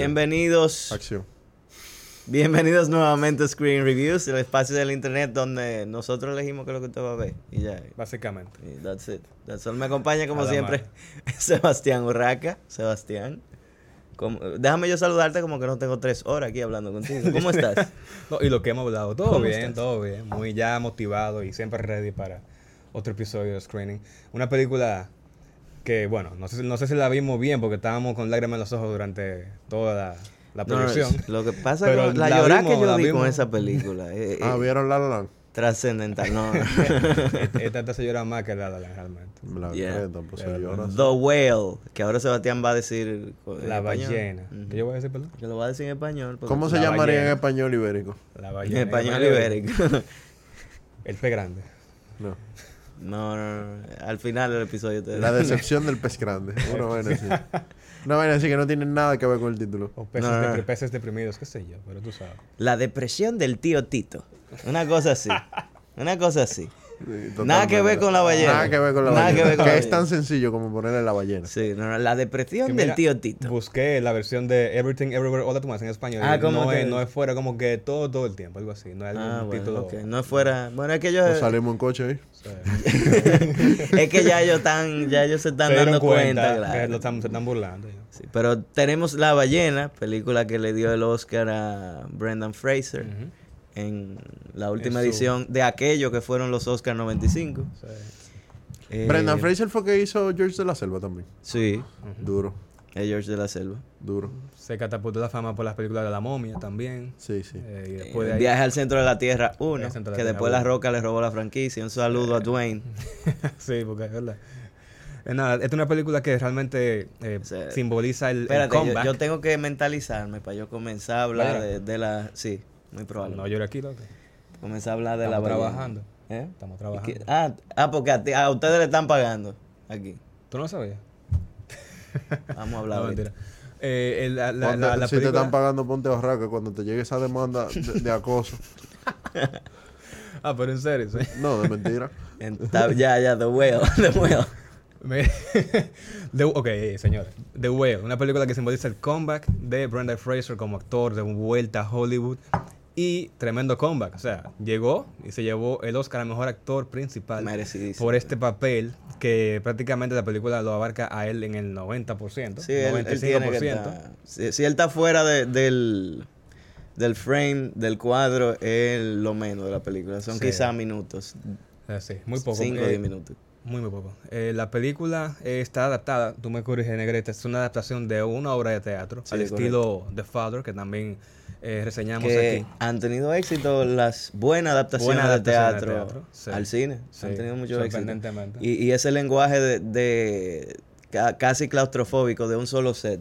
Bienvenidos. Acción. Bienvenidos nuevamente a Screen Reviews, el espacio del internet donde nosotros elegimos qué es lo que usted va a ver. Y ya. Básicamente. Y that's it. That's all. Me acompaña como siempre Sebastián Urraca. Sebastián. ¿cómo- Déjame yo saludarte como que no tengo tres horas aquí hablando contigo. ¿Cómo estás? No, y lo que hemos hablado, todo ¿Cómo bien, estás? todo bien. Muy ya motivado y siempre ready para otro episodio de Screening. Una película que, bueno, no sé, si- no sé si la vimos bien porque estábamos con lágrimas en los ojos durante toda la, la no, producción. lo que pasa con la, la llorada que yo la vi con esa película. eh, Ah, eh, ¿vieron La La Land? trascendental. No, no. Esta esta se llora más que la de la realmente. La Yeah. pues se llora. The Whale. Que ahora Sebastián va a decir. en La español. ballena. Ujú. ¿Qué yo voy a decir, perdón? Que lo va a decir en español. ¿Cómo se La llamaría en español ibérico? La En español el ibérico. El pez grande. No. No, no, no. Al final del episodio te La decepción del pez grande. Una vaina así. Una vaina así que no tiene nada que ver con el título. O peces, No, no. peces deprimidos, qué sé yo, pero tú sabes. La depresión del tío Tito. Una cosa así. Una cosa así. Sí, Nada que ver con la ballena. Nada que ver con la Nada ballena. que ver con que la es tan sencillo como ponerle la ballena. Sí, no, no, la depresión Que del mira, tío Tito. Busqué la versión de Everything Everywhere All at Once en español. Ah, y ¿cómo no, es, no es fuera como que todo, todo el tiempo, algo así. No es Ah, bueno, título. No fuera. Bueno, es que ellos. Nos salimos en coche ahí. es que ya ellos están. Ya ellos se están se dando cuenta, claro. lo están- se están burlando. Sí, pero tenemos La Ballena, película que le dio el Oscar a Brendan Fraser. En la última En su- edición de aquello que fueron los Oscar 95. O sea, Eh, Brendan Fraser fue que hizo George de la Selva también. Sí, Duro, es George de la Selva. duro. se catapultó la fama por las películas de La Momia también. Sí, sí. Eh, y Eh, después de ahí. Viaje al centro de la Tierra 1, Viaje al centro de que la después La. Roca le robó la franquicia. Un saludo a Dwayne. sí, porque es verdad. Eh, nada, esta es una película que realmente eh, O sea, simboliza el, Espérate, yo, comeback. yo tengo que mentalizarme para yo comenzar a hablar de la... Sí, muy probable. No llore aquí, loco. Comenzar a hablar de la Estamos ballena. trabajando. ¿Eh? Estamos ¿Y trabajando. Ah, ah, porque a, ti- a ustedes le están pagando aquí. ¿Tú no lo sabías? Vamos a hablar No, mentira. Eh, el- la, la, la- la si te película- están pagando, ponte barraca cuando te llegue esa demanda de, de acoso. Ah, pero en serio, sí. No, de mentira. Ya, ya, The Whale, The Whale. Me- The- ok, eh, señores. The Whale, una película que simboliza el comeback de Brendan Fraser como actor de vuelta a Hollywood. Y tremendo comeback. O sea, llegó y se llevó el Oscar a Mejor Actor Principal por este papel que prácticamente la película lo abarca a él en el 90%. Sí, él, él tiene que 95%. estar- si, si él está fuera de- del, del frame, del cuadro, es lo menos de la película. Son Sí. quizás minutos. Ah, sí, muy poco. 5 o Eh, 10 minutos. Muy, muy poco. Eh, la película eh, está adaptada, tú me corriges, Negrete, es una adaptación de una obra de teatro Sí, al correcto. estilo The Father, que también eh, reseñamos Que aquí. han tenido éxito las buenas adaptaciones, de adaptaciones de teatro, teatro, sí. al cine. Sí, han tenido mucho éxito. Y, y ese lenguaje de, de ca- casi claustrofóbico de un solo set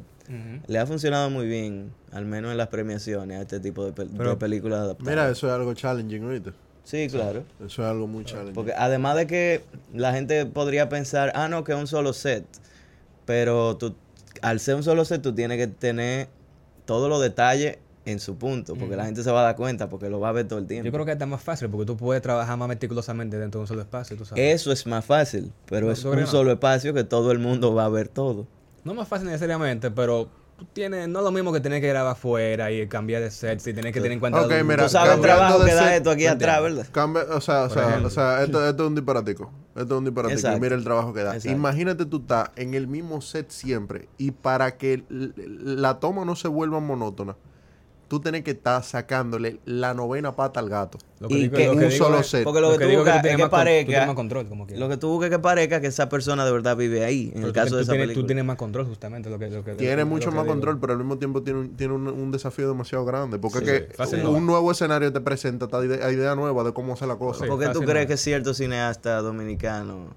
le ha funcionado muy bien, al menos en las premiaciones, a este tipo de, pel- de Pero- películas adaptadas. Mira, eso es algo challenging, ¿oíste? sí, claro. Eso es algo muy challenging. Porque además de que la gente podría pensar, ah, no, que es un solo set. Pero tú, al ser un solo set, tú tienes que tener todos los detalles en su punto. Porque la gente se va a dar cuenta, porque lo va a ver todo el tiempo. Yo creo que está más fácil porque tú puedes trabajar más meticulosamente dentro de un solo espacio, tú sabes. Eso es más fácil, pero No, es ¿tú un no? solo espacio que todo el mundo va a ver todo. No más fácil necesariamente, pero tú tienes, no es lo mismo que tener que grabar afuera y cambiar de sets y tener que tener en cuenta... Ok, mira, Tú sabes el trabajo que da set, esto aquí ¿tú atrás? ¿verdad? Cambia, o sea, o sea, o sea esto, esto es un disparatico. Esto es un disparatico. Exacto. Mira el trabajo que da. Exacto. Imagínate tú estás en el mismo set siempre y para que la toma no se vuelva monótona, tú tienes que estar sacándole la novena pata al gato. Lo Y digo- que lo un digo solo es- set. Porque lo que tú digo buscas tú es que con- parezca- tienes más control, como quieras. Lo que tú buscas que parezca que esa persona de verdad vive ahí, en Pero el tú- caso tú de esa tienes, película. Tú tienes más control justamente lo que... Lo que Tiene lo mucho que más digo. control, pero al mismo tiempo tiene un, tiene un, un desafío demasiado grande. Porque Sí, es que Fácil un, no nuevo escenario te presenta esta idea, idea nueva de cómo hacer la cosa. Sí. ¿Por qué tú crees no. que cierto cineasta dominicano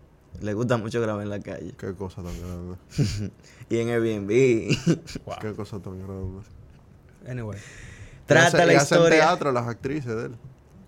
le gusta mucho grabar en la calle? Qué cosa tan grande. y en Airbnb. Wow. Qué cosa tan grande. Anyway. Trata hace- la y hacen historia. teatro las actrices de él.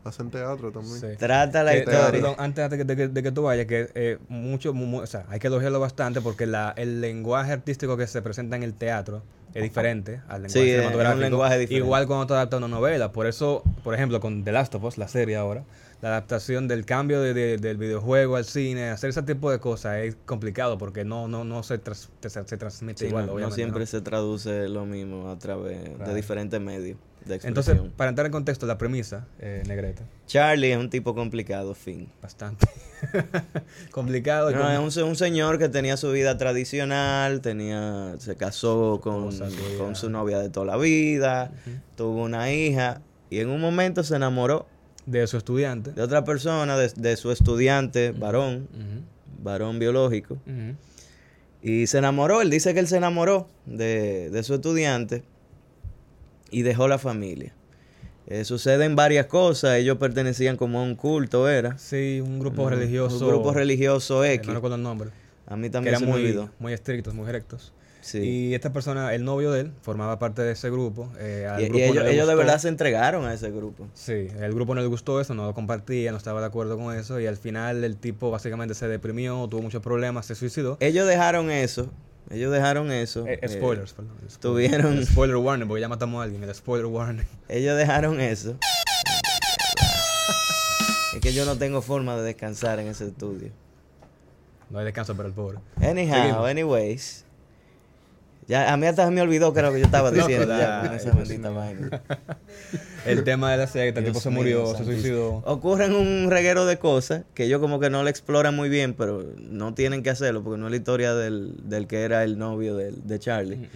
Hacen teatro también. Sí. Trata la Que- historia. perdón, antes de que, de que- de que tú vayas, que eh, mucho, mu- mu- o sea, hay que elogiarlo bastante porque la, el lenguaje artístico que se presenta en el teatro es diferente al lenguaje Sí, es un cinematográfico. lenguaje diferente. Igual cuando te adapta una novela. Por eso, por ejemplo, con The Last of Us, la serie ahora, la adaptación del cambio de- de- del videojuego al cine, hacer ese tipo de cosas es complicado porque no, no, no se, tras- se, se transmite Sí, igual, no, siempre ¿no? se traduce lo mismo a través de diferentes medios de. Entonces, para entrar en contexto, la premisa, eh, Negreta, Charlie es un tipo complicado, fin. bastante complicado. No, es un, un señor que tenía su vida tradicional, tenía, se casó con, con su novia de toda la vida, tuvo una hija y en un momento se enamoró de su estudiante. de otra persona, de, de su estudiante, varón, varón biológico. Y se enamoró, él dice que él se enamoró de, de su estudiante y dejó la familia. Eh, suceden varias cosas, ellos pertenecían como a un culto, era. Sí, un grupo Un- religioso. Un grupo religioso eh, X. no recuerdo el nombre. a mí Que también eran se me muy, olvidó. muy estrictos, muy rectos. Sí. Y esta persona, el novio de él, formaba parte de ese grupo. eh, al Y, grupo ellos, ellos de verdad se entregaron a ese grupo. Sí, el grupo no le gustó eso, no lo compartía, no estaba de acuerdo con eso. Y al final el tipo básicamente se deprimió, tuvo muchos problemas, se suicidó. Ellos dejaron eso. Ellos dejaron eso. Eh, eh, spoilers, perdón. spoilers. tuvieron- El spoiler warning, porque ya matamos a alguien. El spoiler warning. ellos dejaron eso. es que yo no tengo forma de descansar en ese estudio. No hay descanso para el pobre. Anyhow, Seguimos. anyways. Ya, a mí hasta se me olvidó que era lo que yo estaba diciendo ya da- con esa ay, bendita vaina. El tema de la secta, el tipo Dios se murió, se suicidó. Ocurren un reguero de cosas que ellos como que no le exploran muy bien, pero no tienen que hacerlo porque no es la historia del, del que era el novio del- de Charlie. Mm,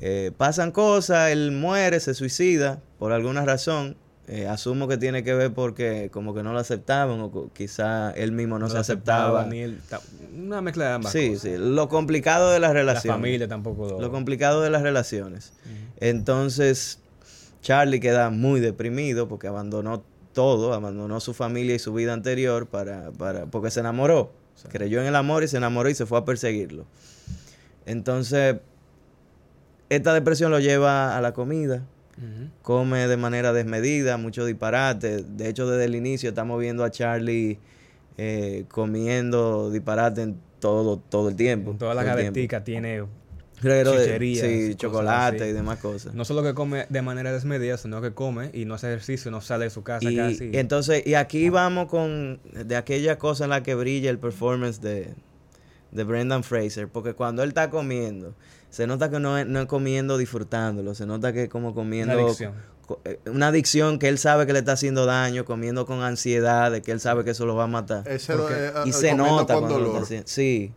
Eh, pasan cosas, él muere, se suicida por alguna razón. Eh, asumo que tiene que ver porque como que no lo aceptaban o quizá él mismo no, se lo aceptaba. ni él. Una mezcla de ambas Sí, cosas. sí. Lo complicado de las La relaciones. familia tampoco lo... Lo complicado de las relaciones. Entonces, Charlie queda muy deprimido porque abandonó todo, abandonó su familia y su vida anterior para, para, porque se enamoró. Creyó en el amor y se enamoró y se fue a perseguirlo. Entonces, esta depresión lo lleva a la comida, Come de manera desmedida, mucho disparate. De hecho, desde el inicio estamos viendo a Charlie eh, comiendo disparate en todo, todo el tiempo. Con toda la gavetica tiene... Reguero de- sí, chocolate así. y demás cosas. No solo que come de manera desmedida, sino que come y no hace ejercicio, no sale de su casa y, casi. y entonces, y aquí vamos con de aquella cosa en la que brilla el performance de, de Brendan Fraser, porque cuando él está comiendo, se nota que no es, no es comiendo disfrutándolo, se nota que es como comiendo Una adicción. co- eh, una adicción que él sabe que le está haciendo daño, comiendo con ansiedad, de que él sabe que eso lo va a matar. Ese Porque- eh, y eh, se nota con cuando lo está dolor. haciendo. Sí,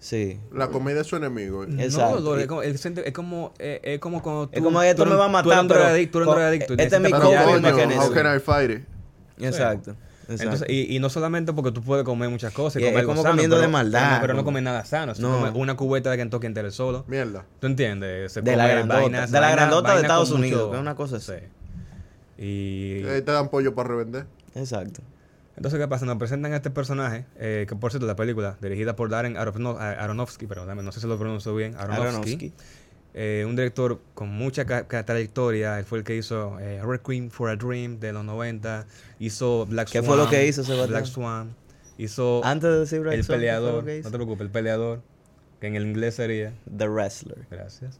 sí. La comida es su enemigo. Exacto. No, dolor, es como, él siente- es como, es como cuando tú... Es como esto tú me eres- va a Tú eres matar, un pero drogadicto, tú eres un con- drogadicto, y este es mi coping pelear y coño, mechanism. how can I fight it? Exacto. exacto. Entonces, y, y no solamente porque tú puedes comer muchas cosas y, es comer algo como sano, comiendo pero, de maldad, pero no- Pero no, como- comes nada sano. No. comes una cubeta de Kentucky entero solo. Mierda. ¿Tú entiendes? Se De la grandota, vainas- de la vainas- grandota de vainas Estados Unidos, mucho- que es una cosa así. Sí. Y... Eh, te dan pollo para revender. Exacto. Entonces, ¿qué pasa? Nos presentan a este personaje, eh, que por cierto, la película, dirigida por Darren Aronofsky, dame, no sé si lo pronuncio bien, Aronofsky, Aronofsky. Eh, un director con mucha trayectoria, él fue el que hizo eh, Requiem for a Dream de los 90, hizo Black ¿Qué Swan. fue lo que hizo, Sebastián? Black Swan, hizo Antes de decir Black El Swan, ¿qué Peleador, no te preocupes, El Peleador, que en el inglés sería, The Wrestler. gracias.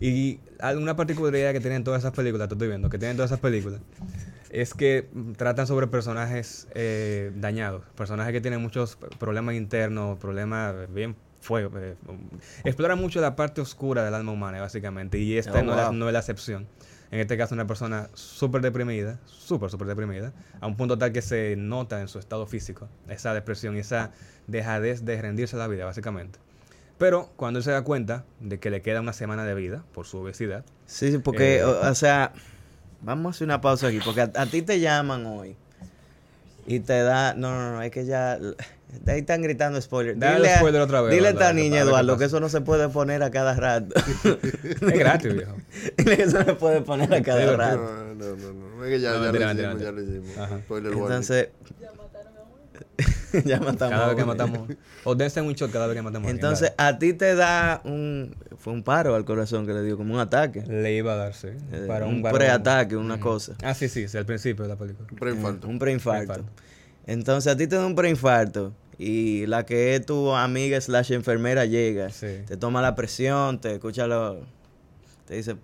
Y alguna particularidad que tienen todas esas películas, te estoy viendo, que tienen todas esas películas, es que tratan sobre personajes eh, dañados, personajes que tienen muchos problemas internos, problemas bien fuego. eh, um, exploran mucho la parte oscura del alma humana, básicamente, y esta Oh, no, es la- wow. no es la excepción. En este caso, una persona súper deprimida, súper, súper deprimida, a un punto tal que se nota en su estado físico esa depresión y esa dejadez de rendirse a la vida, básicamente. Pero cuando él se da cuenta de que le queda una semana de vida por su obesidad, Sí, sí, porque, Eh, o, o sea, vamos a hacer una pausa aquí, porque a, a ti te llaman hoy y te da, no, no, no, es que ya, ahí están gritando spoiler. Dale Dile, a- spoiler otra vez, dile a esta niña, Eduardo, que eso no se puede poner a cada rato. es gratis, viejo. Dile que eso no se puede poner a cada rato. No, no, no, no. Es que ya, No, ya lo hicimos, ya lo hicimos. Ajá. Spoiler warning. Entonces, ya matamos. Cada vez que matamos. O dense un shot cada vez que matamos Entonces, a ti te da un. Fue un paro al corazón que le dio, como un ataque. Le iba a dar, sí. Eh, Para un varón. preataque, una cosa. Ah, sí, sí, sí, al principio de la película. Preinfarto. Un preinfarto. Preinfarto. Entonces, a ti te da un preinfarto. Y la que es tu amiga slash enfermera llega. Sí. Te toma la presión, te escucha lo. Te dice,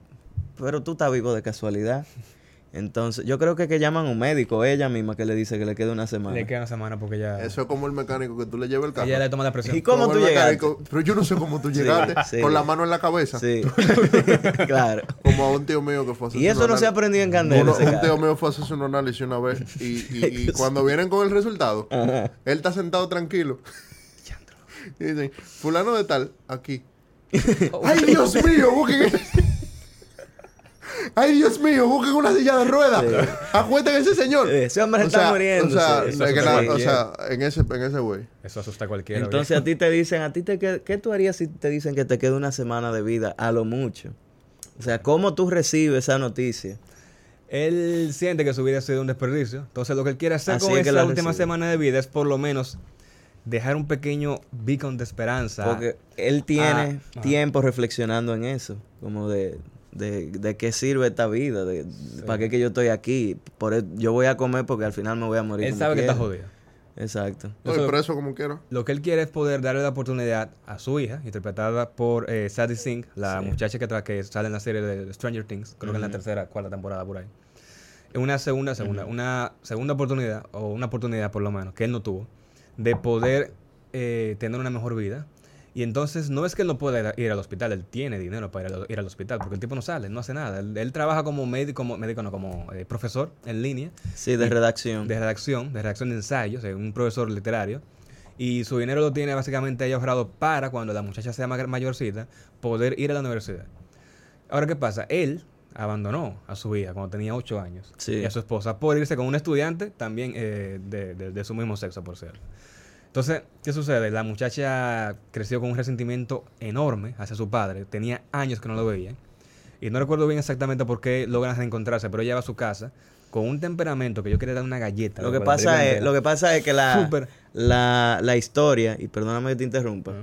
pero tú estás vivo de casualidad. Entonces, yo creo que que llaman a un médico, ella misma que le dice que le queda una semana. Le queda una semana porque ya. Eso es como el mecánico que tú le llevas el carro. Ella le toma la presión. ¿Y cómo Como tú llegaste? mecánico, Pero yo no sé cómo tú llegaste. sí. Con la mano en la cabeza. Sí, claro. Como a un tío mío que fue a hacerse Y eso no se aprendido en Candela. Un tío mío fue a hacerse un análisis una vez y, y- y cuando vienen con el resultado, Ajá. él está sentado tranquilo. Y dicen, fulano de tal, aquí. ¡Ay, Dios mío! Busquen... ¡Ay, Dios mío! Busquen una silla de ruedas. Acuesten a ese señor. Ese hombre O está sea, muriendo. O sea, en ese, en ese güey. Eso asusta a cualquiera. Entonces a ti te dicen, a ti te queda- ¿qué tú harías si te dicen que te queda una semana de vida? A lo mucho. O sea, ¿cómo tú recibes esa noticia? Él siente que su vida ha sido un desperdicio. Entonces, lo que él quiere hacer Así con es que esa la última recibe. semana de vida es por lo menos dejar un pequeño beacon de esperanza. Porque él tiene Ah, ajá. tiempo reflexionando en eso, como de, de, de qué sirve esta vida, de, para qué que yo estoy aquí. Por e- yo voy a comer porque al final me voy a morir. él como sabe que está jodido. Exacto. Estoy Eso- preso como quiero. Lo que él quiere es poder darle la oportunidad a su hija, interpretada por eh, Sadie Sink, la Sí. muchacha que, que sale en la serie de Stranger Things, creo que en la tercera, cuarta temporada por ahí. Una segunda, segunda, una segunda oportunidad, o una oportunidad por lo menos, que él no tuvo, de poder eh, tener una mejor vida. Y entonces no es que él no pueda ir al hospital, él tiene dinero para ir al, ir al hospital, porque el tipo no sale, no hace nada. Él, él trabaja como médico, como, médico no, como eh, profesor en línea Sí, de redacción. de redacción, de redacción de ensayos, eh, un profesor literario. Y su dinero lo tiene básicamente ella ahorrado para cuando la muchacha sea ma- mayorcita, poder ir a la universidad. Ahora, ¿qué pasa? Él abandonó a su hija cuando tenía 8 años Sí. y a su esposa por irse con un estudiante también eh, de, de- de su mismo sexo, por cierto. Entonces, ¿qué sucede? La muchacha creció con un resentimiento enorme hacia su padre. Tenía años que no lo veía. Y no recuerdo bien exactamente por qué logran reencontrarse, pero ella va a su casa con un temperamento que yo quería dar una galleta. Lo que, pasa es, lo que pasa es que la, la, la historia, y perdóname que te interrumpa,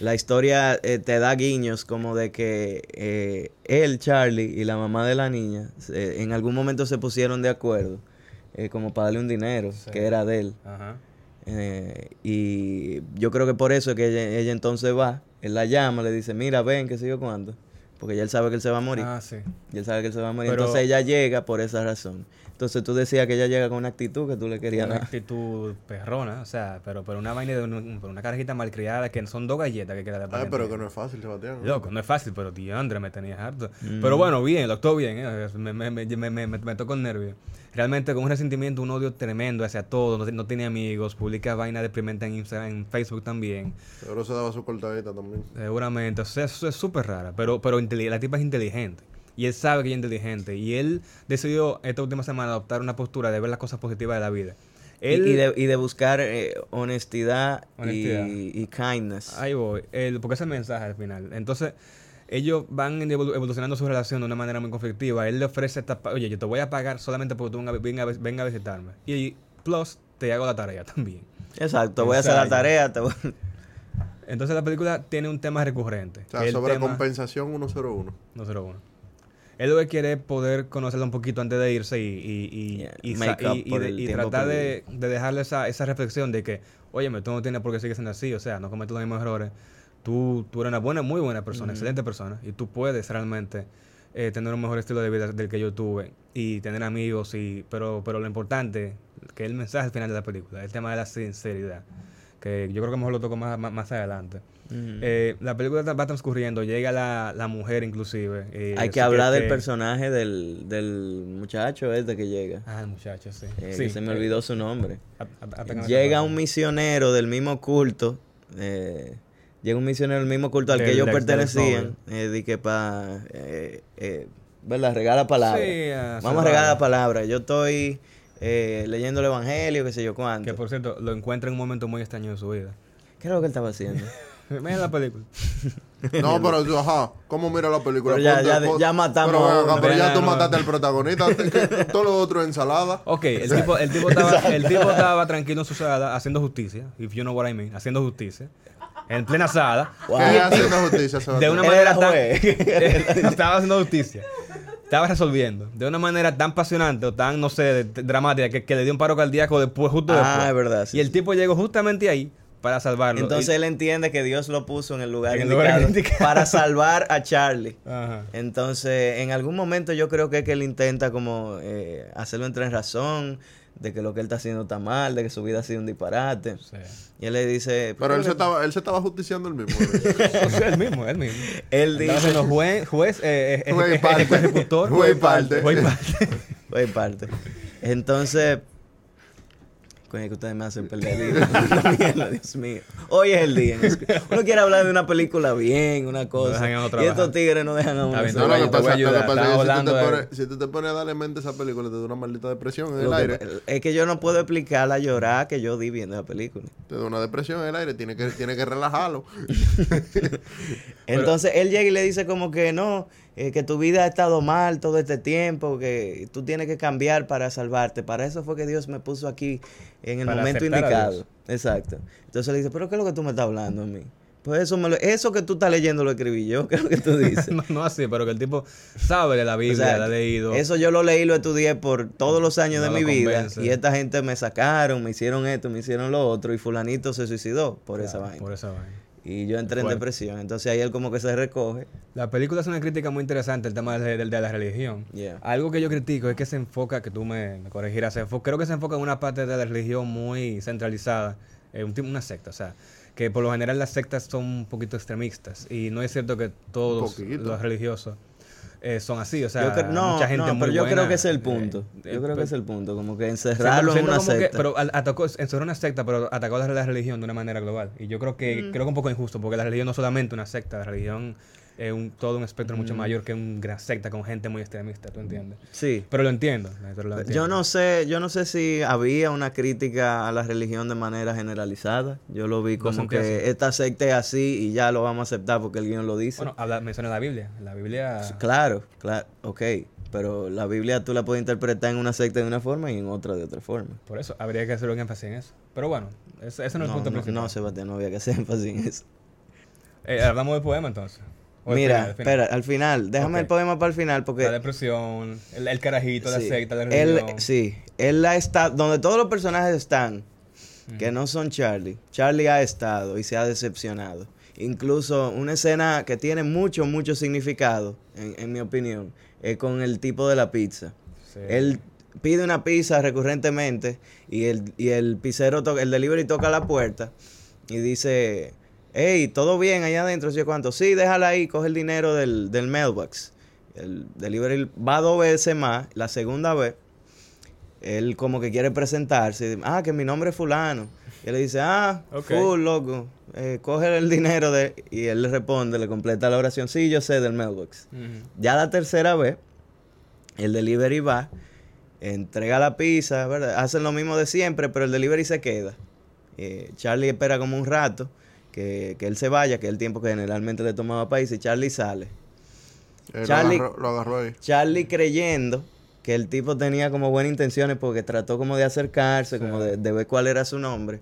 la historia eh, te da guiños como de que eh, él, Charlie, y la mamá de la niña en algún momento se pusieron de acuerdo eh, como para darle un dinero Sí. que era de él. Ajá. Eh, y yo creo que por eso es que ella, ella entonces va, él la llama, le dice, mira, ven, qué sé yo cuándo. Porque ya él sabe que él se va a morir. Ah, sí. Y él sabe que él se va a morir. Pero- Entonces ella llega por esa razón. Entonces tú decías que ella llega con una actitud que tú le querías Una dar. actitud perrona, o sea, pero, pero una vaina de un- una carajita malcriada que son dos galletas que dar para Ay, pero que no es fácil, Sebastián. Loco, no es fácil, pero diandre me tenías harto. Mm. Pero bueno, bien, lo actuó bien, ¿eh? me, me, me, me, me, me tocó el nervio. Realmente con un resentimiento, un odio tremendo hacia todo, no, no tiene amigos, publica vaina deprimente en Instagram, en Facebook también, Seguro se daba su cortadita también. seguramente. O sea, eso es súper rara, pero, pero la tipa es inteligente. Y él sabe que es inteligente. Y él decidió esta última semana adoptar una postura de ver las cosas positivas de la vida. Y- Él, y, de, y de buscar eh, honestidad, Honestidad. Y, y kindness. Ahí voy, el, porque ese es el mensaje al final. Entonces, ellos van evolu- evolucionando su relación de una manera muy conflictiva. Él le ofrece esta, oye, yo te voy a pagar solamente porque tú venga, venga, venga a visitarme. Y plus, te hago la tarea también. Exacto, voy a hacer la tarea. te voy- Entonces, la película tiene un tema recurrente. O sea, sobre tema- compensación 101. 201. Él lo que quiere es poder conocerla un poquito antes de irse y, y, y, Yeah, y de- tratar de, de dejarle esa, esa reflexión de que, oye, tú no tienes por qué seguir siendo así, o sea, no cometes los mismos errores. Tú, tú eres una buena, muy buena persona, excelente persona, y tú puedes realmente eh, tener un mejor estilo de vida del que yo tuve y tener amigos, y pero, pero lo importante, que es el mensaje al final de la película, el tema de la sinceridad, que yo creo que mejor lo toco más, más, más adelante. Eh, la película va transcurriendo, llega la, la mujer inclusive. eh, Hay que hablar del que- personaje del, del muchacho este que llega. Ah, el muchacho, sí. Eh, Sí, se me olvidó su nombre. a- a- Llega un misionero del mismo culto. eh, llega un misionero del mismo culto al que ellos del pertenecían. De que eh, ¿Verdad? Regala palabra. Sí, a Vamos a regalar palabra. Yo estoy leyendo el evangelio, qué sé yo cuánto. Que por cierto, lo encuentra en un momento muy extraño de su vida. ¿Qué es lo que él estaba haciendo? Mira la película. No, pero tú, ajá, ¿cómo mira la película? Pero ya- ya- ya matamos Pero, acá, ya Ya tú no. mataste al protagonista. que- todo lo otro ensalada. Ok, el tipo, el tipo, estaba, el tipo estaba tranquilo en su sala haciendo justicia, if you know what I mean, haciendo justicia, en plena sala. Wow. ¿Qué haciendo justicia, De una manera era tan... juez. estaba haciendo justicia. Estaba resolviendo. De una manera tan apasionante o tan, no sé, dramática, que, que le dio un paro cardíaco después, justo Ah, después. es verdad, sí, y el sí. tipo llegó justamente ahí para salvarlo. Entonces Y- él entiende que Dios lo puso en el lugar, En el lugar indicado indicado. para salvar a Charlie. Ajá. Entonces, en algún momento yo creo que es que él intenta como eh, hacerlo entrar en razón de que lo que él está haciendo está mal, de que su vida ha sido un disparate. Sí. Y él le dice... Pero él "¿Por se, estaba, él se estaba justiciando el mismo. O sea, él mismo, él mismo. Él dice... siendo juez, juez, eh, eh, Juez y parte. ejecutor. Juez y parte. Juez y parte. Oye, parte. Entonces... Coño, que ustedes me hacen perder. Mierda, Dios mío. Hoy es el día. Uno quiere hablar de una película bien, una cosa. y estos tigres no dejan a uno. Bien, No, pasa, lo que pasa es si tú, te pones, si tú te pones a darle mente a esa película, te da una maldita depresión en el que- aire. es que yo no puedo explicar la llorada que yo di viendo esa película. Te da una depresión en el aire, tiene que, tiene que relajarlo. Entonces él llega y le dice como que no, eh, que tu vida ha estado mal todo este tiempo, que tú tienes que cambiar para salvarte. Para eso fue que Dios me puso aquí en el Para momento indicado. Exacto. Entonces le dice, pero ¿qué es lo que tú me estás hablando a mí? Pues eso, me lo- eso que tú estás leyendo lo escribí yo, ¿qué es lo que tú dices? no, no así, pero que el tipo sabe de la Biblia, la ha leído. Eso yo lo leí, lo estudié por todos los años No de lo mi vida. Y esta gente me sacaron, me hicieron esto, me hicieron lo otro. Y fulanito se suicidó por esa vaina. Por esa vaina. Y yo entré en Fuerte. depresión. Entonces ahí él como que se recoge. La película es una crítica muy interesante el tema de, de- de la religión. Yeah. Algo que yo critico es que se enfoca, que tú me, me corregirás, creo que se enfoca en una parte de la religión muy centralizada, eh, un tipo- una secta, o sea, que por lo general las sectas son un poquito extremistas y no es cierto que todos los religiosos eh, son así, o sea, Yo no, mucha gente no, muy pero yo buena, creo que ese es el eh, punto. eh, yo creo que pues, es el punto. Como que encerrarlo en una como que- secta. pero al- atacó, encerró una secta, pero atacó la, la religión de una manera global. Y yo creo que, creo que un poco injusto, porque la religión no es solamente una secta, la religión es un, todo un espectro mucho mayor que una gran secta con gente muy extremista, ¿tú entiendes? sí. Pero lo entiendo. pero lo Yo no sé, yo no sé si había una crítica a la religión de manera generalizada. Yo lo vi como que así. esta secta es así y ya lo vamos a aceptar porque el guion lo dice. Bueno, habla, menciona la Biblia. La Biblia. Claro, claro, ok. Pero la Biblia tú la puedes interpretar en una secta de una forma y en otra de otra forma. Por eso, habría que hacer un énfasis en eso. Pero bueno, ese, ese no es el punto no, principal. no, Sebastián, no había que hacer énfasis en eso. Eh, hablamos del poema entonces. Mira, espera, al final, déjame el poema para el final porque... La depresión, el, el carajito, la secta, la él, religión. sí, él ha estado, donde todos los personajes están, que no son Charlie, Charlie ha estado y se ha decepcionado. Incluso una escena que tiene mucho, mucho significado, en, en mi opinión, es con el tipo de la pizza. Sí. Él pide una pizza recurrentemente y el, y el pizzero, toca, el delivery toca la puerta y dice, hey, ¿todo bien allá adentro? ¿Sí cuánto? Sí, déjala ahí, coge el dinero del, del mailbox. El delivery va dos veces más, la segunda vez, él como que quiere presentarse, ah, que mi nombre es fulano. Y él le dice, ah, Ok. full, loco, eh, coge el dinero de... Y él le responde, le completa la oración, sí, yo sé del mailbox. Ya la tercera vez, el delivery va, entrega la pizza, ¿verdad? Hacen lo mismo de siempre, pero el delivery se queda. Eh, Charlie espera como un rato que, que él se vaya, que es el tiempo que generalmente le tomaba país, y Charlie sale. Eh, Charlie- Lo, agarró, lo agarró ahí. Charlie creyendo que el tipo tenía como buenas intenciones porque trató como de acercarse, como de, de ver cuál era su nombre.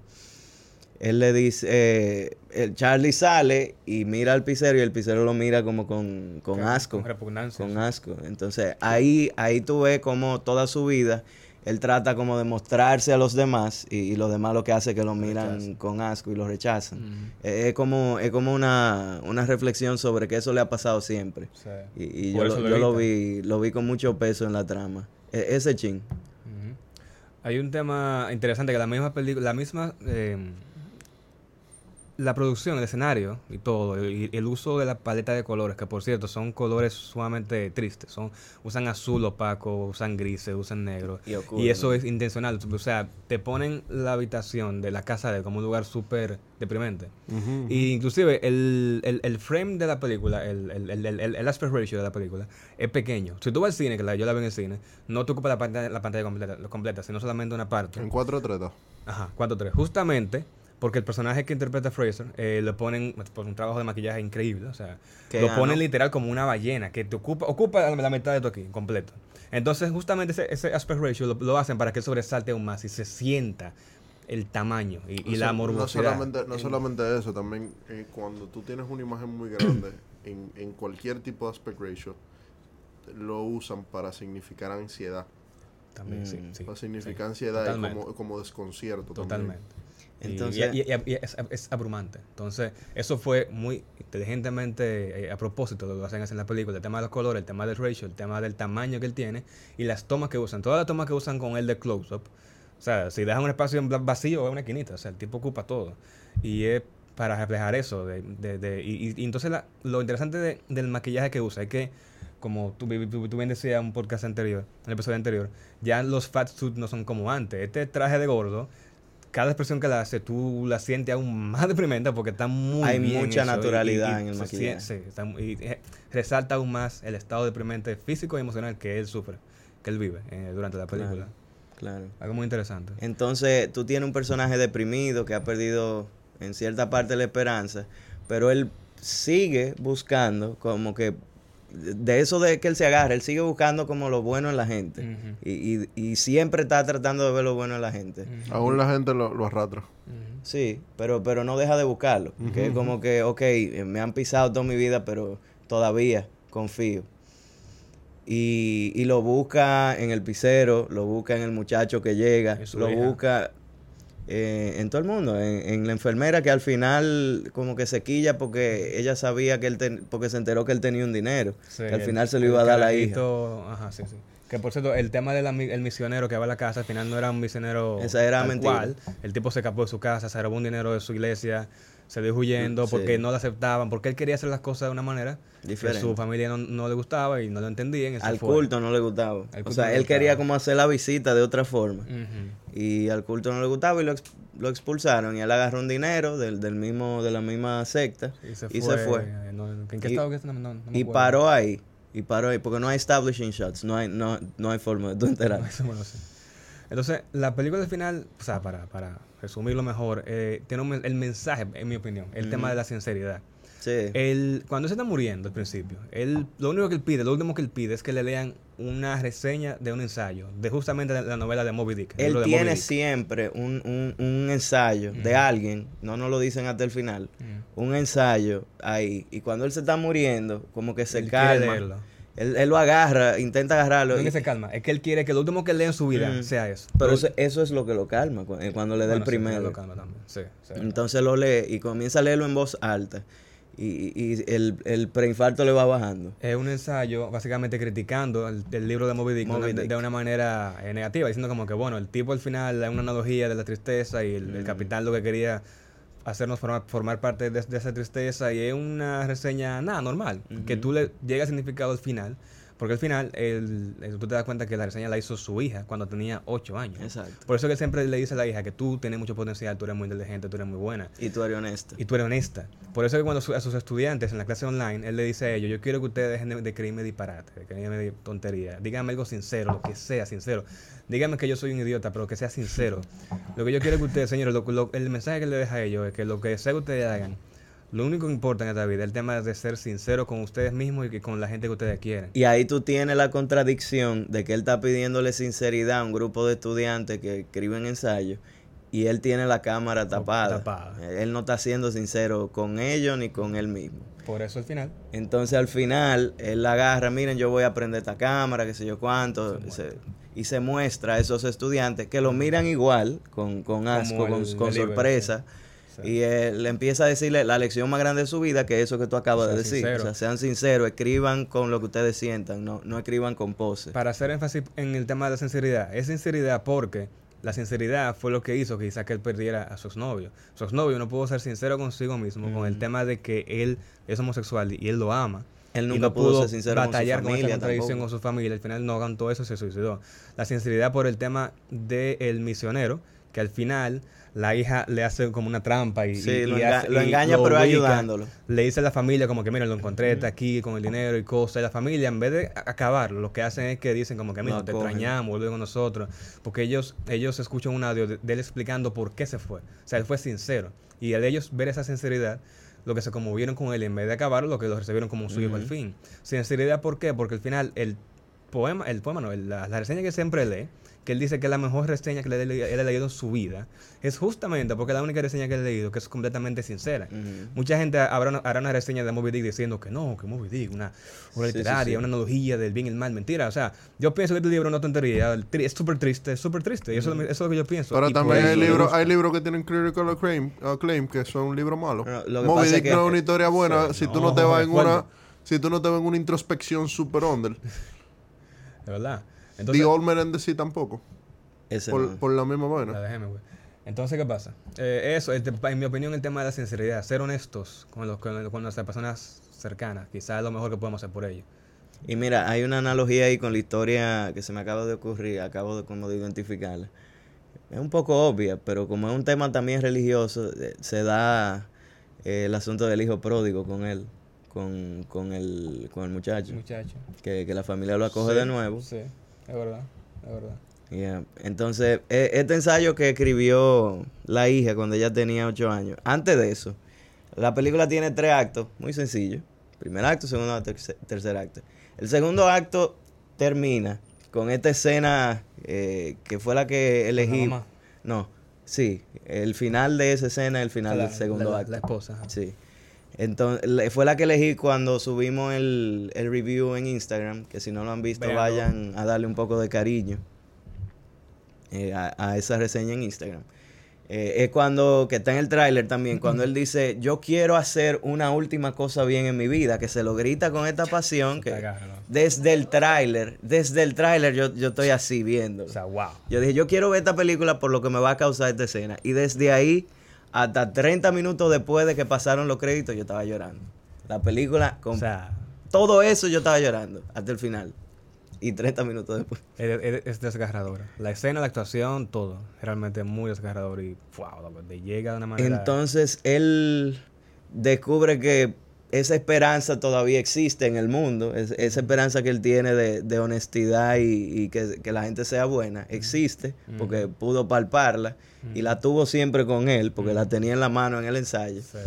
Él le dice, eh, el Charlie sale y mira al pizzero y el pizzero lo mira como con, con Con- asco. con repugnancia. Con asco. Entonces ahí, ahí tú ves como toda su vida él trata como de mostrarse a los demás y, y los demás lo que hace es que lo miran rechazan. con asco y lo rechazan. Eh, Es como, es como una, una reflexión sobre que eso le ha pasado siempre. Sí. Y, yo, lo, yo lo vi, lo vi con mucho peso en la trama. E- ese chin. Ujú. Hay un tema interesante que la misma película, la misma eh, la producción, el escenario y todo, y el uso de la paleta de colores, que por cierto son colores sumamente tristes, son usan azul opaco, usan grises, usan negro. Y eso ¿no? es intencional, o sea, te ponen la habitación de la casa de él como un lugar súper deprimente. Ujú. Y inclusive el, el, el frame de la película, el, el, el, el, el aspect ratio de la película es pequeño. Si tú vas al cine, que la, yo la vi en el cine, no te ocupa la pantalla, la pantalla completa, completa, sino solamente una parte. En 4 tretas. Ajá, 4-3. Justamente Porque el personaje que interpreta Fraser eh, lo ponen por un trabajo de maquillaje increíble. O sea, lo ponen literal como una ballena que te ocupa, ocupa la, mitad de tu aquí, completo. Entonces, justamente ese, ese aspect ratio lo, lo hacen para que sobresalte aún más y se sienta el tamaño y, la morbosidad. No solamente, no En- solamente eso, también eh, cuando tú tienes una imagen muy grande en, en cualquier tipo de aspect ratio, lo usan para significar ansiedad. También, sí, Mm. sí, Para sí, significar ansiedad y como, como desconcierto. también. Totalmente. Y- Entonces- y, y- y- es, es abrumante. Entonces, eso fue muy inteligentemente eh, a propósito de lo que hacen en la película. El tema de los colores, el tema del ratio, el tema del tamaño que él tiene y las tomas que usan. Todas las tomas que usan con él de close-up. O sea, si dejan un espacio vacío, es una esquinita. O sea, el tipo ocupa todo. Y es para reflejar eso. De, de- de- y, y- y entonces, la- lo interesante de- del maquillaje que usa es que, como tú, tú- tú bien decías en un podcast anterior, en el episodio anterior, ya los fat suits no son como antes. Este traje de gordo cada expresión que la hace, tú la sientes aún más deprimente porque está muy Hay bien mucha naturalidad y en el maquillaje. sí, está y, eh, resalta aún más el estado deprimente físico y emocional que él sufre, que él vive eh, durante la película. Claro. Algo muy interesante. Entonces, tú tienes un personaje deprimido que ha perdido en cierta parte la esperanza, pero él sigue buscando como que de eso de que él se agarra, él sigue buscando como lo bueno en la gente. Y, y- y siempre está tratando de ver lo bueno en la gente. Ujú. Aún la gente lo, lo arrastra. Sí, pero, pero no deja de buscarlo. Que es como que, ok, eh, me han pisado toda mi vida, pero todavía confío. Y, y lo busca en el pisero, lo busca en el muchacho que llega, lo hija. busca eh, en todo el mundo, en, en la enfermera que al final como que se quilla porque ella sabía que él, ten- porque se enteró que él tenía un dinero, Sí, que al el- final se lo iba a dar a la hija. Ajá, sí, sí. Que por cierto, el tema del misionero que va a la casa, al final no era un misionero Esa era mentira. cual. El tipo se escapó de su casa, se robó un dinero de su iglesia, se dejó huyendo Sí. porque no lo aceptaban, porque él quería hacer las cosas de una manera Diferente. que su familia no, no le gustaba y no lo entendían. Al fue. culto no le gustaba. O sea, él quería como hacer la visita de otra forma. Y al culto no le gustaba y lo, lo expulsaron y él agarró un dinero del, del mismo de la misma secta Y se y fue. se fue no, ¿En qué Y- estado que está? No, no- no me y acuerdo. paró ahí y paró ahí porque no hay establishing shots no hay no, no hay forma de tú enterar Eso me lo sé. Entonces, la película al final, o sea, para, para resumirlo mejor, eh, tiene un el mensaje, en mi opinión, el tema de la sinceridad. sí Él, cuando se está muriendo al principio, él, lo único que él pide, lo último que él pide es que le lean una reseña de un ensayo, de justamente la, la novela de Moby Dick. él Moby tiene Dick. siempre un, un, un ensayo de alguien no nos lo dicen hasta el final Mm. un ensayo ahí y cuando él se está muriendo como que se Él calma. Él, él lo agarra intenta agarrarlo No es y- que se calma, es que él quiere que lo último que lea en su vida Mm. sea eso. pero eso, eso es lo que lo calma cu- eh, cuando le da bueno, el sí, primero lo calma también. Sí, sí. Entonces lo lee y comienza a leerlo en voz alta. Y, y el, el preinfarto le va bajando. Es un ensayo básicamente criticando el, el libro de Moby Dick, de Moby una- de, Dick. una manera eh, negativa, diciendo como que, bueno, el tipo al final es una analogía de la tristeza y el, el capitán lo que quería hacernos formar, formar parte de, de esa tristeza y es una reseña, nada, normal, que tú le llega significado al final, porque al final el, el- tú te das cuenta que la reseña la hizo su hija cuando tenía 8 años. Exacto. Por eso que él siempre le dice a la hija que tú tienes mucho potencial, tú eres muy inteligente, tú eres muy buena. Y tú eres honesto. Y tú eres honesta. Por eso que cuando su- a sus estudiantes en la clase online, él le dice a ellos, yo quiero que ustedes dejen de, de creerme disparate, de creerme tontería. Díganme algo sincero, lo que sea sincero. Díganme que yo soy un idiota, pero que sea sincero. Lo que yo quiero que ustedes, señores, lo- lo- el mensaje que le deja a ellos es que lo que sea que ustedes hagan, lo único que importa en esta vida es el tema de ser sincero con ustedes mismos y que con la gente que ustedes quieren. Y ahí tú tienes la contradicción de que él está pidiéndole sinceridad a un grupo de estudiantes que escriben ensayos y él tiene la cámara tapada. tapada. Él no está siendo sincero con ellos ni con él mismo. Por eso al final, Entonces al final él la agarra, miren, yo voy a prender esta cámara, qué sé yo cuánto, se- y se muestra a esos estudiantes que lo miran igual, con, con asco, con, sorpresa. sí. Y él le empieza a decirle la lección más grande de su vida, que es eso que tú acabas de Sea decir. sincero. O sea, sean sinceros, escriban con lo que ustedes sientan, no, no escriban con pose. para hacer énfasis en el tema de la sinceridad, es sinceridad porque la sinceridad fue lo que hizo que quizá que él perdiera a su exnovio. Su exnovio no pudo ser sincero consigo mismo con el tema de que él es homosexual y él lo ama. Él y nunca no pudo ser sincero con su batallar con, esa familia contradicción tampoco. con su familia. Al final no aguantó eso y se suicidó. La sinceridad por el tema del misionero, que al final la hija le hace como una trampa y, Sí, y- lo y enga- hace- lo y engaña, pero ubica. ayudándolo. Le dice a la familia como que, mira, lo encontré, está aquí con el dinero y cosas. Y la familia, en vez de acabarlo, lo que hacen es que dicen como que, mira, Lo te extrañamos, vuelve con nosotros. Porque ellos, ellos escuchan un audio de, de él explicando por qué se fue. O sea, él fue sincero. Y al ellos ver esa sinceridad, lo que se conmovieron con él, en vez de acabarlo, lo que lo recibieron como su hijo al fin. Sinceridad, ¿por qué? Porque al final el poema, el poema no, el- la, la reseña que siempre lee, que él dice que es la mejor reseña que le- le- él ha leído en su vida, es justamente porque es la única reseña que él ha leído que es completamente sincera. Ujú. Mucha gente habrá una, hará una reseña de Moby Dick diciendo que no, que Moby Dick, una obra Sí, sí, literaria, sí. una analogía del bien y el mal. Mentira, o sea, yo pienso que este libro no es tontería, el tri- es súper triste, es súper triste, y eso, es lo- eso es lo que yo pienso. Pero Y también hay libros, hay libros que tienen critical acclaim, acclaim, que son libros malos. No, Moby Dick que- no es una historia buena Sí, si tú no, no te vas en una si tú no te vas en una introspección super under. De verdad. The Entonces, Old the Sea tampoco. Ese Por, no. por la misma la vaina. déjeme, güey. Entonces, ¿qué pasa? Eh, eso, el te- en mi opinión, el tema de la sinceridad, ser honestos con, los, con, con nuestras personas cercanas, quizás es lo mejor que podemos hacer por ellos. Y mira, hay una analogía ahí con la historia que se me acaba de ocurrir, acabo de como de identificarla. Es un poco obvia, pero como es un tema también religioso, eh, se da eh, el asunto del hijo pródigo con él, con, con, el, con el muchacho, Muchacho. que, que la familia lo acoge Sí, de nuevo. Sí, es verdad, es verdad. Yeah. Entonces, e- este ensayo que escribió la hija cuando ella tenía ocho años, antes de eso, la película tiene tres actos, muy sencillo. Primer acto, segundo acto, tercer, tercer acto. El segundo acto termina con esta escena eh, que fue la que elegí. mamá. No, sí, el final de esa escena, el final La- del segundo la- acto. La esposa. ajá. Sí. Entonces, fue la que elegí cuando subimos el, el review en Instagram, que si no lo han visto, vayan a darle un poco de cariño eh, a, a esa reseña en Instagram. Eh, es cuando, que está en el tráiler también, cuando él dice, yo quiero hacer una última cosa bien en mi vida, que se lo grita con esta pasión, que desde el tráiler, desde el tráiler yo, yo estoy así viendo. O sea, wow. Yo dije, yo quiero ver esta película por lo que me va a causar esta escena. Y desde ahí, hasta 30 minutos después de que pasaron los créditos, yo estaba llorando. La película, con O sea, todo eso yo estaba llorando, hasta el final. Y 30 minutos después. es, es- es desgarradora. La escena, la actuación, todo. Realmente muy desgarrador y wow, te llega de una manera. Entonces, él descubre que esa esperanza todavía existe en el mundo, es- esa esperanza que él tiene de, de honestidad y, y que, que la gente sea buena, existe, porque pudo palparla y la tuvo siempre con él, porque la tenía en la mano en el ensayo. Sí.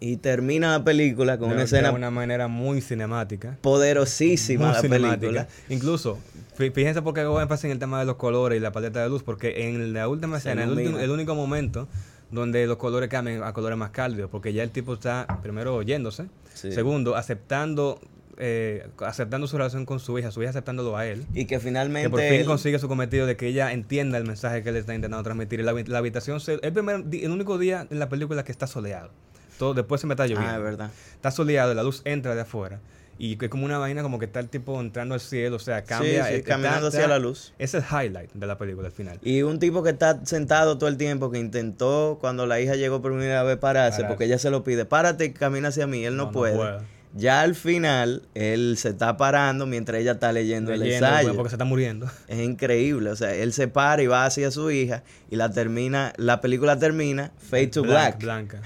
Y termina la película con De- una de escena una manera muy cinemática. poderosísima, muy la cinemática. película. Incluso, fí- fíjense por qué hago énfasis en el tema de los colores y la paleta de luz, porque en la última escena, el, el único momento donde los colores cambian a colores más cálidos, porque ya el tipo está, primero, oyéndose, Sí. segundo, aceptando eh, aceptando su relación con su hija, su hija aceptándolo a él. Y que finalmente... Que por fin él- consigue su cometido de que ella entienda el mensaje que él está intentando transmitir. Y la, la habitación, se- el, primer, el único día en la película que está soleado. Todo, después se me está lloviendo. Ah, es verdad. Está soleado, y la luz entra de afuera. Y es como una vaina como que está el tipo entrando al cielo, o sea, cambia. Sí, sí, eh, está- caminando hacia está- la luz. Es el highlight de la película al final. Y un tipo que está sentado todo el tiempo, que intentó cuando la hija llegó por primera vez pararse, porque ella se lo pide, párate y camina hacia mí, él no, No, no puede. Ya al final, él se está parando mientras ella está leyendo, el ensayo. Porque se está muriendo. Es increíble, o sea, él se para y va hacia su hija y la termina, la película termina Fade to Black. Blanca.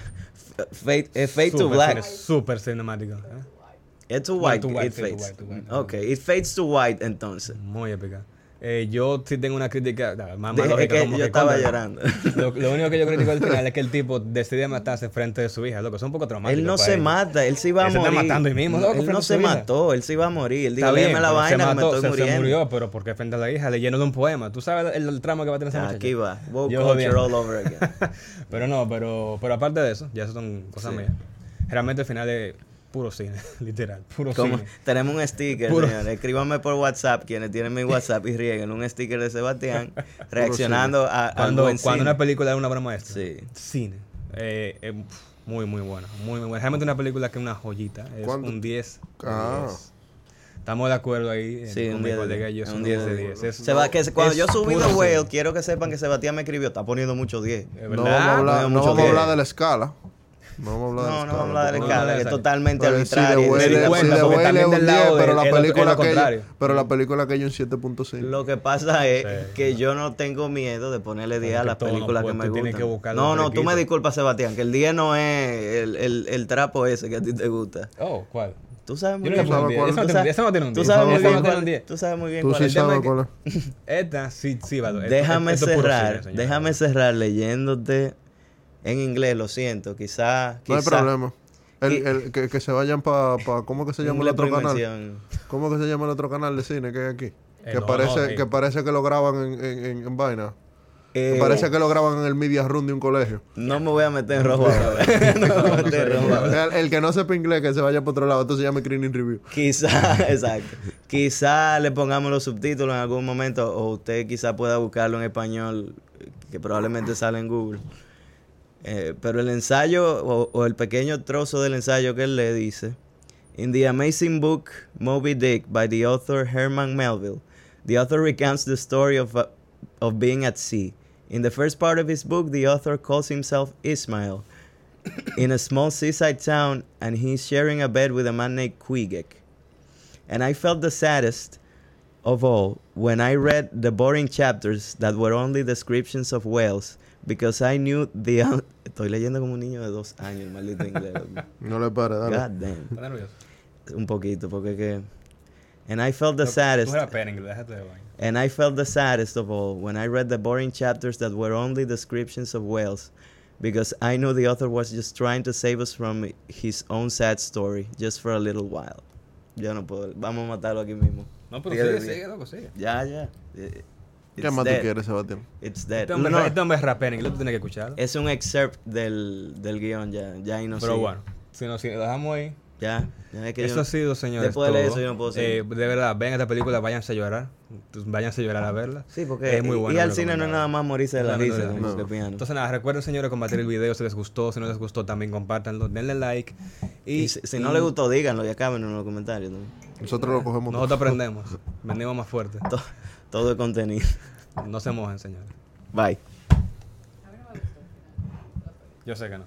Fade, eh, fade to black. Súper cinemático. ¿eh? Es to No, white, to white, it to fades. white, to white. Ok, it fades to white entonces. Muy épica. Eh, yo sí tengo una crítica más, más De- es lógica, que como yo que estaba cuando- llorando. Lo, lo único que yo critico al final es que el tipo decide matarse frente de su hija, loco. Es un poco traumático. Él no para se ellos. mata, él se iba a Él se está morir. matando ahí mismo, No, loco, él no se mató, él se iba a morir. Él dijo, bien, la vaina se que me mató, estoy se, muriendo. se murió, pero porque frente a la hija leyéndole un poema. ¿Tú sabes el, el tramo que va a tener esa muchacha? Aquí va, woke Yo culture all over again. pero no, pero, pero aparte de eso, ya eso son cosas Sí. mías. Realmente el final es puro cine, literal, puro Como- cine. tenemos un sticker, Puro- señores. Escríbanme por WhatsApp, quienes tienen mi WhatsApp, y rieguen un sticker de Sebastián reaccionando a, Cuando, buen cuando cine. una película es una obra maestra. Sí. Cine. Eh, eh, muy, muy buena. Muy, muy buena. Realmente una película que es una joyita. Es ¿Cuánto? un 10. de Ah. 10. Estamos de acuerdo ahí. eh, Sí, con un mi 10 de colega y 10. yo. Es Un un 10 10 de de 10. Es- Se va, que cuando es yo subí The Whale, quiero que sepan que Sebastián me escribió, está poniendo mucho 10. Es No verdad, vamos a hablar, no mucho vamos a hablar de la escala. No vamos a hablar de No, no vamos a hablar de la no, escala, no, que es no, totalmente Pero si también es un del lado 10, pero la película contrario. pero la película aquella un 7.5. Lo que pasa es Sí. que yo no tengo miedo de ponerle 10 Pero a que las no películas que me tú tienes gustan. que no, no, tú me disculpas, Sebastián, que el 10 no es el, el, el trapo ese que a ti te gusta. Oh, ¿cuál? Tú sabes muy Yo no bien le pongo un ¿Sabes 10. cuál? Eso no Tú tiene un 10. Eso no tiene un Tú 10. sabes muy bien no cuál, 10. tú sabes muy bien Tú cuál sí es. Déjame sabes que- cuál es. Esta sí, sí, va. Déjame cerrar, déjame cerrar leyéndote en inglés, lo siento, quizá, No hay problema. El, Y- el- que, que se vayan para... Pa, ¿Cómo que se llama el otro canal? ¿Cómo que se llama el otro canal de cine que hay aquí? Eh, que, no, parece, no, sí. que parece que lo graban en, en, en- en vaina. Eh, Que parece que lo graban en el media room de un colegio. No me voy a meter en rojo ahora. no me voy a meter en rojo ahora. El, el que no sepa inglés que se vaya por otro lado. Esto se llama Screening Review. Quizá, exacto. Quizá le pongamos los subtítulos en algún momento o usted quizá pueda buscarlo en español, que probablemente sale en Google. Eh, pero el ensayo o, o el pequeño trozo del ensayo que él le dice, In the amazing book Moby Dick by the author Herman Melville, the author recounts the story of, uh, of being at sea. In the first part of his book, the author calls himself Ismail in a small seaside town and he's sharing a bed with a man named Queequeg. And I felt the saddest of all when I read the boring chapters that were only descriptions of whales because I knew the... Estoy leyendo como un niño de dos años, maldito inglés. No le pare, dale. God damn. ¿Estás nervioso? Un poquito, porque que... And I felt the No, saddest... Tú eres pena inglés, déjate. And I felt the saddest of all when I read the boring chapters that were only descriptions of whales, because I knew the author was just trying to save us from his own sad story, just for a little while. Yo no puedo. Vamos a matarlo aquí mismo. No, pero Sigue, sigue, sigue. sigue, loco, sigue. Ya, ya. Eh, Eh, ¿Qué it's más tú quieres, Sebastián? It's dead. Este hombre, No, este hombre es rapero en inglés, tú tienes que escucharlo. es un excerpt del, del guion ya. Ya ahí no Pero sigue. bueno, si, no, si lo dejamos ahí. Ya. ya es que Eso yo- ha sido, señores. Después de eso yo no puedo Eh, seguir. de verdad, vean esta película, váyanse a llorar. Váyanse a llorar a verla. Sí, porque es muy y- buena. y al cine no es nada más morirse de la No, risa no, no. Entonces nada, recuerden señores compartir el video si les gustó, si no les gustó también compártanlo, denle like y, y si, si no y le gustó, díganlo y acaben en los comentarios. ¿no? Nosotros lo cogemos nosotros aprendemos, venimos más fuerte. To- todo el contenido. No se mojen, señores. Bye. Yo sé que no.